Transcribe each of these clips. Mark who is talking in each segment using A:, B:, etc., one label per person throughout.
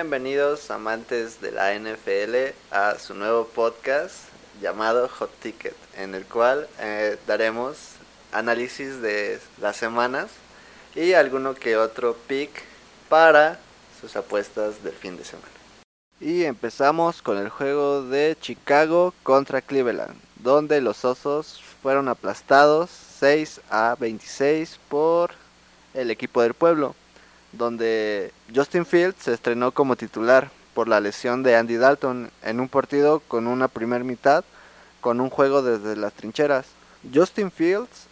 A: Bienvenidos amantes de la NFL a su nuevo podcast llamado Hot Ticket, en el cual eh, daremos análisis de las semanas y alguno que otro pick para sus apuestas del fin de semana. Y empezamos con el juego de Chicago contra Cleveland, donde los Osos fueron aplastados 6 a 26 por el equipo del pueblo, donde Justin Fields se estrenó como titular por la lesión de Andy Dalton en un partido con una primer mitad con un juego desde las trincheras. Justin Fields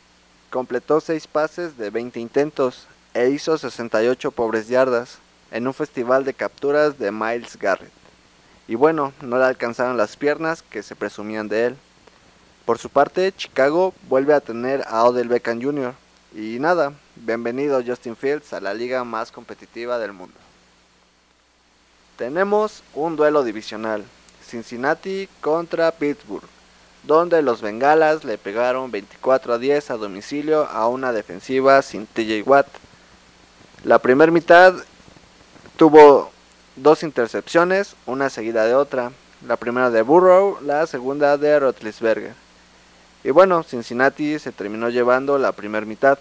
A: completó 6 pases de 20 intentos e hizo 68 pobres yardas en un festival de capturas de Miles Garrett. Y bueno, no le alcanzaron las piernas que se presumían de él. Por su parte, Chicago vuelve a tener a Odell Beckham Jr. Y nada, bienvenido Justin Fields a la liga más competitiva del mundo. Tenemos un duelo divisional, Cincinnati contra Pittsburgh, donde los Bengalas le pegaron 24 a 10 a domicilio a una defensiva sin TJ Watt. La primera mitad tuvo dos intercepciones, una seguida de otra. La primera de Burrow, la segunda de Rotlisberger. Y bueno, Cincinnati se terminó llevando la primera mitad.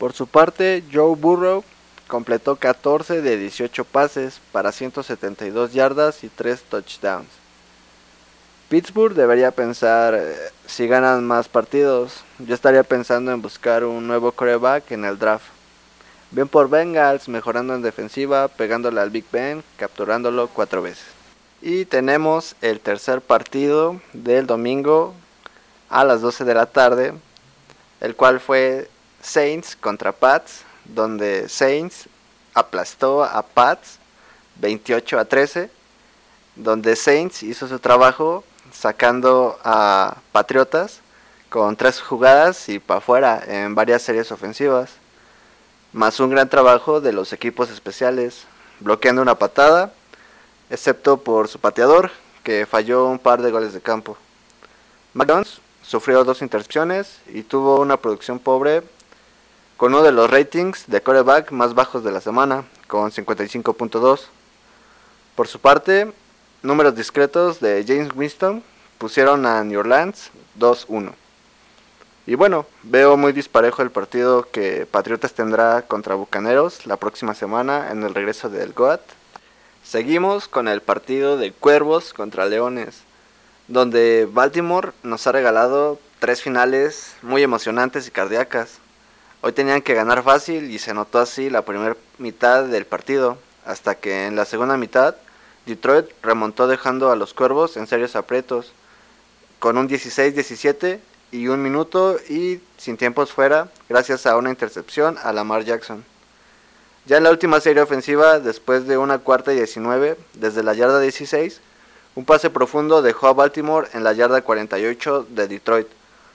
A: Por su parte, Joe Burrow completó 14 de 18 pases para 172 yardas y 3 touchdowns. Pittsburgh debería pensar eh, si ganan más partidos. Yo estaría pensando en buscar un nuevo coreback en el draft. Bien por Bengals, mejorando en defensiva, pegándole al Big Ben, capturándolo cuatro veces. Y tenemos el tercer partido del domingo a las 12 de la tarde, el cual fue Saints contra Pats, donde Saints aplastó a Pats 28 a 13, donde Saints hizo su trabajo sacando a Patriotas con tres jugadas y para afuera en varias series ofensivas más un gran trabajo de los equipos especiales, bloqueando una patada, excepto por su pateador, que falló un par de goles de campo. McDonald's sufrió dos intercepciones y tuvo una producción pobre con uno de los ratings de coreback más bajos de la semana, con 55.2. Por su parte, números discretos de James Winston pusieron a New Orleans 2-1. Y bueno, veo muy disparejo el partido que Patriotas tendrá contra Bucaneros la próxima semana en el regreso del GOAT. Seguimos con el partido de Cuervos contra Leones, donde Baltimore nos ha regalado tres finales muy emocionantes y cardíacas. Hoy tenían que ganar fácil y se notó así la primera mitad del partido, hasta que en la segunda mitad Detroit remontó dejando a los Cuervos en serios aprietos, con un 16-17 y un minuto y sin tiempos fuera gracias a una intercepción a Lamar Jackson. Ya en la última serie ofensiva, después de una cuarta y 19, desde la yarda 16, un pase profundo dejó a Baltimore en la yarda 48 de Detroit,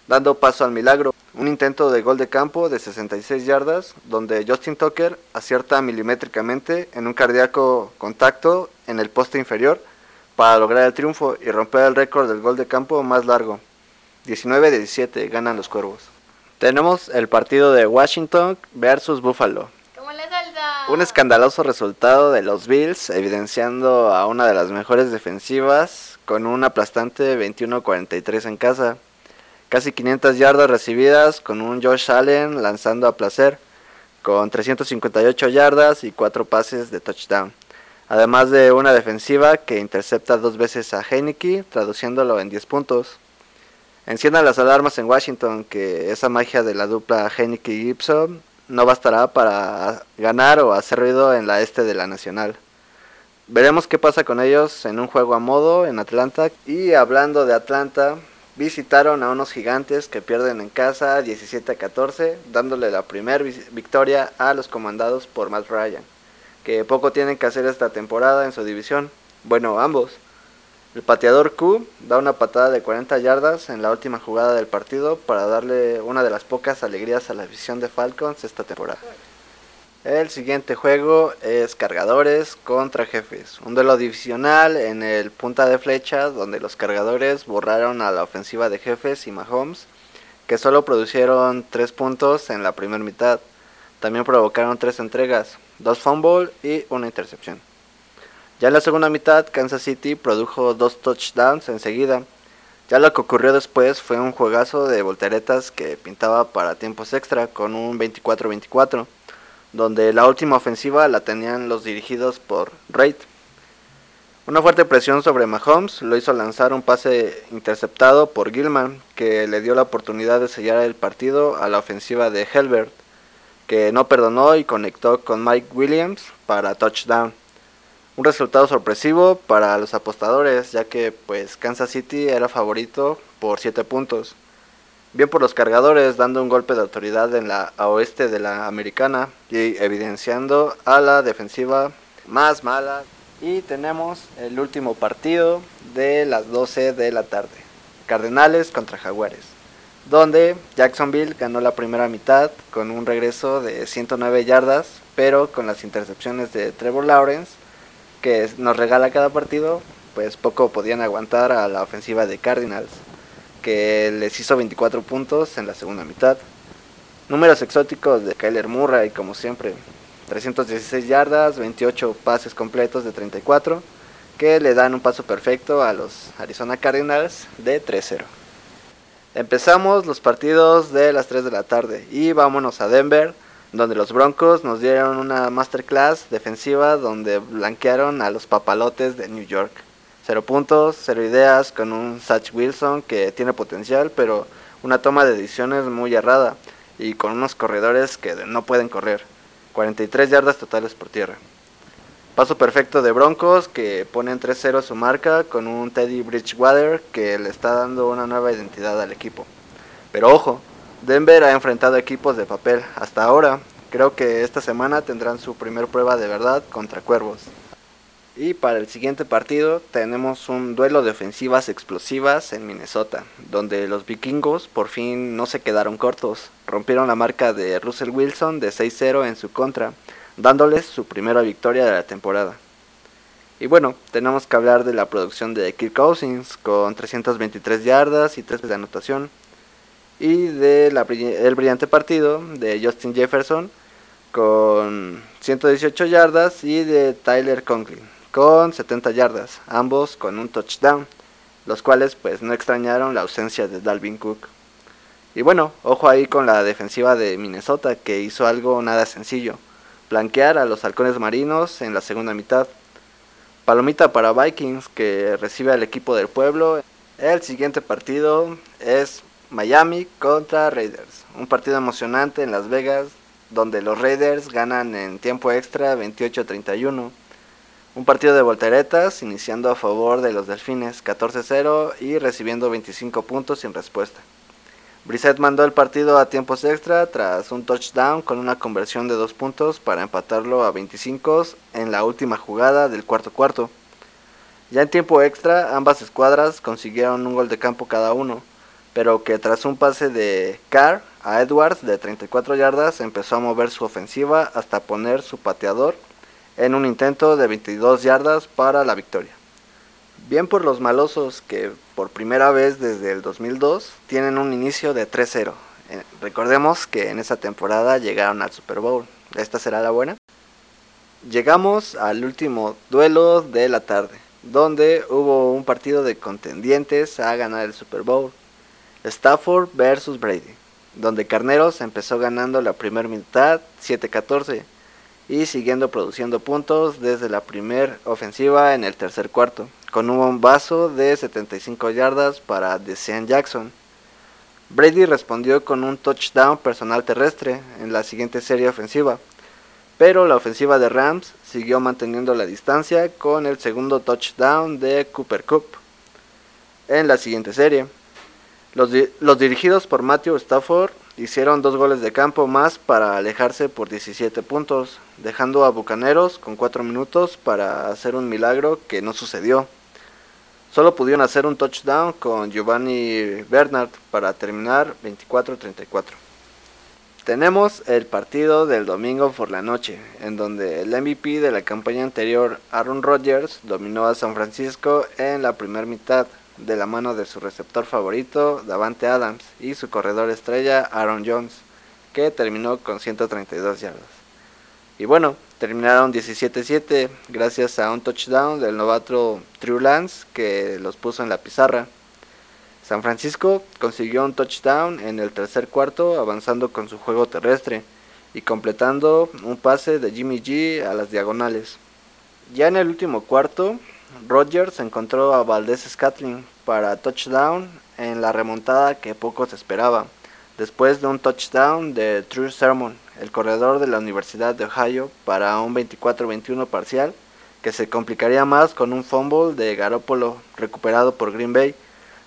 A: dando paso al milagro. Un intento de gol de campo de 66 yardas, donde Justin Tucker acierta milimétricamente en un cardíaco contacto en el poste inferior para lograr el triunfo y romper el récord del gol de campo más largo. 19 de 17 ganan los Cuervos. Tenemos el partido de Washington versus Buffalo. Un escandaloso resultado de los Bills, evidenciando a una de las mejores defensivas con un aplastante 21-43 en casa. Casi 500 yardas recibidas con un Josh Allen lanzando a placer, con 358 yardas y 4 pases de touchdown. Además de una defensiva que intercepta dos veces a Heineke, traduciéndolo en 10 puntos. Enciendan las alarmas en Washington que esa magia de la dupla Heineken y Gibson no bastará para ganar o hacer ruido en la este de la Nacional. Veremos qué pasa con ellos en un juego a modo en Atlanta. Y hablando de Atlanta, visitaron a unos gigantes que pierden en casa 17 a 14, dándole la primera victoria a los comandados por Matt Ryan, que poco tienen que hacer esta temporada en su división. Bueno, ambos. El pateador Q da una patada de 40 yardas en la última jugada del partido para darle una de las pocas alegrías a la visión de Falcons esta temporada. El siguiente juego es Cargadores contra Jefes, un duelo divisional en el punta de flecha donde los Cargadores borraron a la ofensiva de Jefes y Mahomes, que solo produjeron 3 puntos en la primera mitad. También provocaron 3 entregas, 2 fumbles y una intercepción. Ya en la segunda mitad, Kansas City produjo dos touchdowns enseguida. Ya lo que ocurrió después fue un juegazo de volteretas que pintaba para tiempos extra con un 24-24, donde la última ofensiva la tenían los dirigidos por Reid. Una fuerte presión sobre Mahomes lo hizo lanzar un pase interceptado por Gilman, que le dio la oportunidad de sellar el partido a la ofensiva de Helbert, que no perdonó y conectó con Mike Williams para touchdown. Un resultado sorpresivo para los apostadores, ya que pues Kansas City era favorito por 7 puntos. Bien por los cargadores, dando un golpe de autoridad en la oeste de la americana y evidenciando a la defensiva más mala y tenemos el último partido de las 12 de la tarde. Cardenales contra Jaguares. Donde Jacksonville ganó la primera mitad con un regreso de 109 yardas, pero con las intercepciones de Trevor Lawrence, que nos regala cada partido, pues poco podían aguantar a la ofensiva de Cardinals, que les hizo 24 puntos en la segunda mitad. Números exóticos de Kyler Murray, como siempre, 316 yardas, 28 pases completos de 34, que le dan un paso perfecto a los Arizona Cardinals de 3-0. Empezamos los partidos de las 3 de la tarde y vámonos a Denver, donde los Broncos nos dieron una masterclass defensiva donde blanquearon a los papalotes de New York. Cero puntos, cero ideas, con un Satch Wilson que tiene potencial, pero una toma de decisiones muy errada y con unos corredores que no pueden correr. 43 yardas totales por tierra. Paso perfecto de Broncos que ponen 3-0 su marca con un Teddy Bridgewater que le está dando una nueva identidad al equipo. Pero ojo, Denver ha enfrentado equipos de papel hasta ahora. Creo que esta semana tendrán su primer prueba de verdad contra Cuervos. Y para el siguiente partido tenemos un duelo de ofensivas explosivas en Minnesota, donde los vikingos por fin no se quedaron cortos, rompieron la marca de Russell Wilson de 6-0 en su contra, dándoles su primera victoria de la temporada. Y bueno, tenemos que hablar de la producción de Kirk Cousins con 323 yardas y 3 de anotación, y del brillante partido de Justin Jefferson con 118 yardas y de Tyler Conklin con 70 yardas, ambos con un touchdown, los cuales pues no extrañaron la ausencia de Dalvin Cook. Y bueno, ojo ahí con la defensiva de Minnesota que hizo algo nada sencillo, blanquear a los halcones marinos en la segunda mitad. Palomita para Vikings que recibe al equipo del pueblo. El siguiente partido es Miami contra Raiders, un partido emocionante en Las Vegas donde los Raiders ganan en tiempo extra 28-31. Un partido de volteretas, iniciando a favor de los Delfines 14-0 y recibiendo 25 puntos sin respuesta. Brissett mandó el partido a tiempos extra tras un touchdown con una conversión de dos puntos para empatarlo a 25 en la última jugada del cuarto cuarto. Ya en tiempo extra, ambas escuadras consiguieron un gol de campo cada uno, pero que tras un pase de Carr a Edwards de 34 yardas empezó a mover su ofensiva hasta poner su pateador en un intento de 22 yardas para la victoria. Bien por los malosos que por primera vez desde el 2002 tienen un inicio de 3-0. Eh, recordemos que en esa temporada llegaron al Super Bowl. ¿Esta será la buena? Llegamos al último duelo de la tarde, donde hubo un partido de contendientes a ganar el Super Bowl. Stafford versus Brady, donde Carneros empezó ganando la primera mitad 7-14 y siguiendo produciendo puntos desde la primer ofensiva en el tercer cuarto, con un bombazo de 75 yardas para DeSean Jackson. Brady respondió con un touchdown personal terrestre en la siguiente serie ofensiva, pero la ofensiva de Rams siguió manteniendo la distancia con el segundo touchdown de Cooper Cup. En la siguiente serie, los, dirigidos por Matthew Stafford hicieron dos goles de campo más para alejarse por 17 puntos, dejando a Bucaneros con 4 minutos para hacer un milagro que no sucedió. Solo pudieron hacer un touchdown con Giovanni Bernard para terminar 24-34. Tenemos el partido del domingo por la noche, en donde el MVP de la campaña anterior, Aaron Rodgers, dominó a San Francisco en la primera mitad, de la mano de su receptor favorito, Davante Adams, y su corredor estrella, Aaron Jones, que terminó con 132 yardas. Y bueno, terminaron 17-7 gracias a un touchdown del novato True Lance que los puso en la pizarra. San Francisco consiguió un touchdown en el tercer cuarto avanzando con su juego terrestre y completando un pase de Jimmy G a las diagonales. Ya en el último cuarto, Rodgers encontró a Valdez Scatling para touchdown en la remontada que pocos esperaba, después de un touchdown de True Sermon, el corredor de la Universidad de Ohio, para un 24-21 parcial, que se complicaría más con un fumble de Garoppolo recuperado por Green Bay,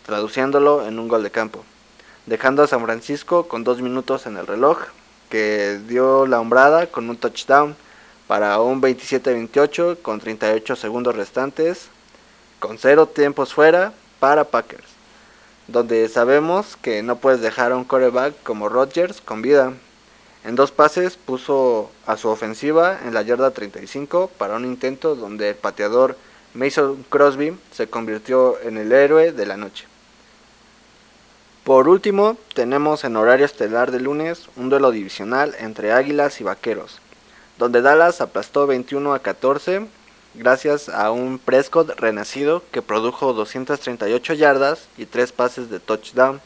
A: traduciéndolo en un gol de campo, dejando a San Francisco con dos minutos en el reloj, que dio la hombrada con un touchdown para un 27-28 con 38 segundos restantes, con cero tiempos fuera para Packers, donde sabemos que no puedes dejar a un coreback como Rodgers con vida. En dos pases puso a su ofensiva en la yarda 35 para un intento donde el pateador Mason Crosby se convirtió en el héroe de la noche. Por último, tenemos en horario estelar de lunes un duelo divisional entre Águilas y Vaqueros, donde Dallas aplastó 21 a 14 gracias a un Prescott renacido que produjo 238 yardas y 3 pases de touchdown,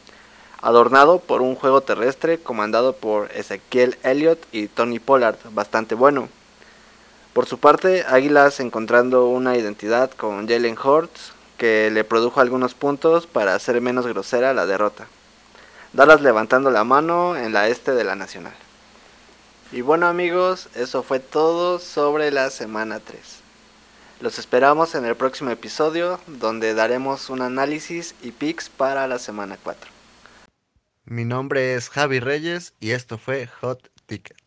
A: adornado por un juego terrestre comandado por Ezequiel Elliott y Tony Pollard, bastante bueno. Por su parte, Águilas encontrando una identidad con Jalen Hurts, que le produjo algunos puntos para hacer menos grosera la derrota. Dallas levantando la mano en la este de la Nacional. Y bueno amigos, eso fue todo sobre la semana 3. Los esperamos en el próximo episodio donde daremos un análisis y picks para la semana 4. Mi nombre es Javi Reyes y esto fue Hot Ticket.